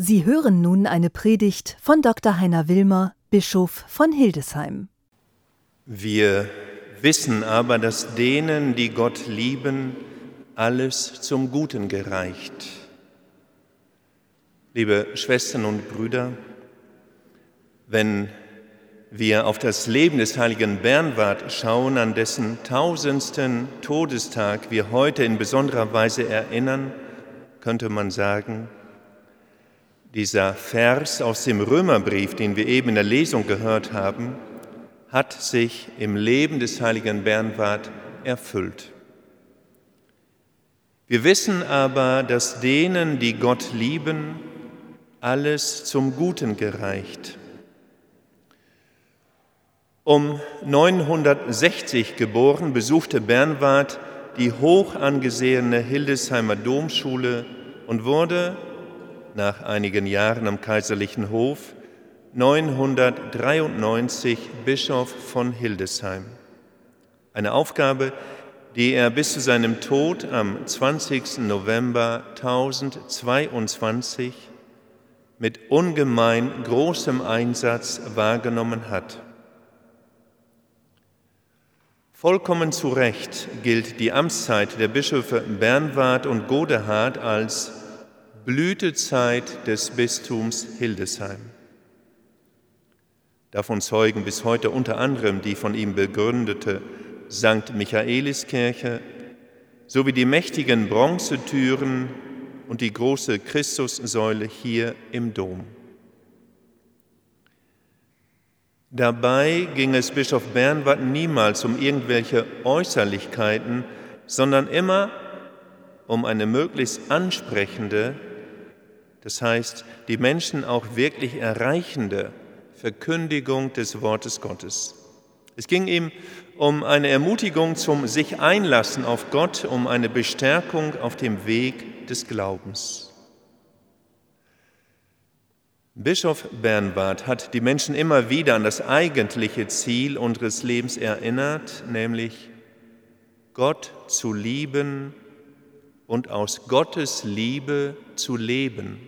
Sie hören nun eine Predigt von Dr. Heiner Wilmer, Bischof von Hildesheim. Wir wissen aber, dass denen, die Gott lieben, alles zum Guten gereicht. Liebe Schwestern und Brüder, wenn wir auf das Leben des heiligen Bernward schauen, an dessen tausendsten Todestag wir heute in besonderer Weise erinnern, könnte man sagen, dieser Vers aus dem Römerbrief, den wir eben in der Lesung gehört haben, hat sich im Leben des heiligen Bernward erfüllt. Wir wissen aber, dass denen, die Gott lieben, alles zum Guten gereicht. Um 960 geboren besuchte Bernward die hoch angesehene Hildesheimer Domschule und wurde nach einigen Jahren am kaiserlichen Hof 993 Bischof von Hildesheim. Eine Aufgabe, die er bis zu seinem Tod am 20. November 1022 mit ungemein großem Einsatz wahrgenommen hat. Vollkommen zu Recht gilt die Amtszeit der Bischöfe Bernward und Godehard als Blütezeit des Bistums Hildesheim. Davon zeugen bis heute unter anderem die von ihm begründete St. Michaeliskirche sowie die mächtigen Bronzetüren und die große Christussäule hier im Dom. Dabei ging es Bischof Bernward niemals um irgendwelche Äußerlichkeiten, sondern immer um eine möglichst ansprechende, das heißt die Menschen auch wirklich erreichende Verkündigung des Wortes Gottes. Es ging ihm um eine Ermutigung zum sich einlassen auf Gott, um eine Bestärkung auf dem Weg des Glaubens. Bischof Bernward hat die Menschen immer wieder an das eigentliche Ziel unseres Lebens erinnert, nämlich Gott zu lieben und aus Gottes Liebe zu leben.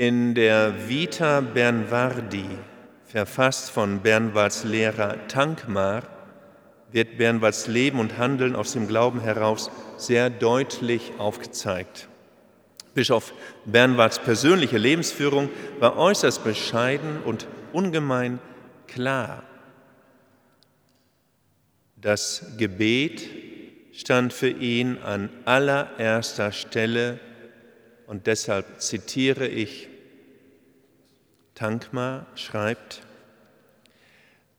In der Vita Bernwardi, verfasst von Bernwards Lehrer Tankmar, wird Bernwards Leben und Handeln aus dem Glauben heraus sehr deutlich aufgezeigt. Bischof Bernwards persönliche Lebensführung war äußerst bescheiden und ungemein klar. Das Gebet stand für ihn an allererster Stelle und deshalb zitiere ich, Tankma schreibt,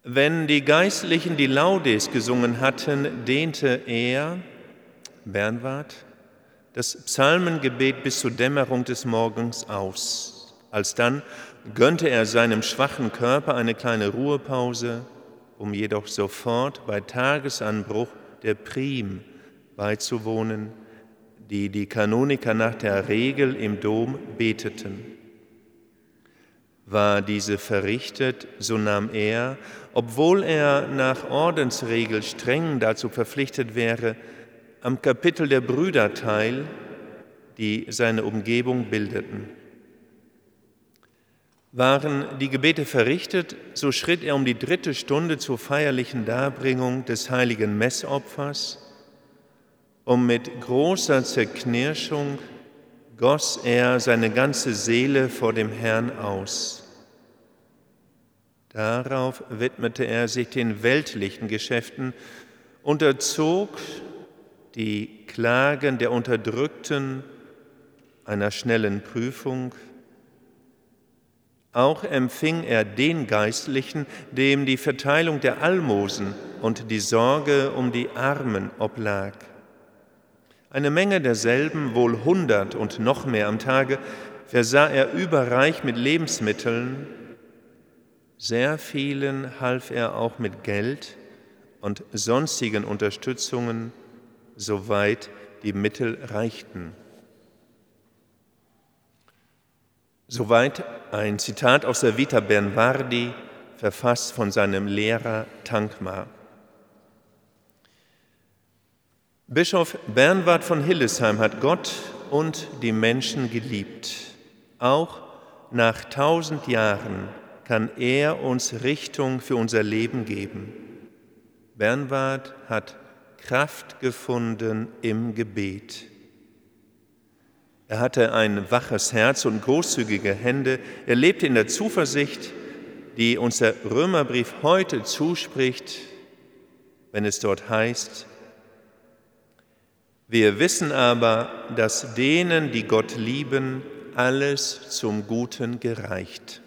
wenn die Geistlichen die Laudes gesungen hatten, dehnte er, Bernward, das Psalmengebet bis zur Dämmerung des Morgens aus. Alsdann gönnte er seinem schwachen Körper eine kleine Ruhepause, um jedoch sofort bei Tagesanbruch der Prim beizuwohnen, die die Kanoniker nach der Regel im Dom beteten. War diese verrichtet, so nahm er, obwohl er nach Ordensregel streng dazu verpflichtet wäre, am Kapitel der Brüder teil, die seine Umgebung bildeten. Waren die Gebete verrichtet, so schritt er um die dritte Stunde zur feierlichen Darbringung des heiligen Messopfers, um mit großer Zerknirschung goss er seine ganze Seele vor dem Herrn aus. Darauf widmete er sich den weltlichen Geschäften, unterzog die Klagen der Unterdrückten einer schnellen Prüfung. Auch empfing er den Geistlichen, dem die Verteilung der Almosen und die Sorge um die Armen oblag. Eine Menge derselben, wohl hundert und noch mehr am Tage, versah er überreich mit Lebensmitteln. Sehr vielen half er auch mit Geld und sonstigen Unterstützungen soweit die Mittel reichten. Soweit ein Zitat aus der Vita Bernvardi, verfasst von seinem Lehrer Tankmar. Bischof Bernward von Hillesheim hat Gott und die Menschen geliebt. Auch nach tausend Jahren kann er uns Richtung für unser Leben geben. Bernward hat Kraft gefunden im Gebet. Er hatte ein waches Herz und großzügige Hände. Er lebte in der Zuversicht, die uns der Römerbrief heute zuspricht, wenn es dort heißt, wir wissen aber, dass denen, die Gott lieben, alles zum Guten gereicht.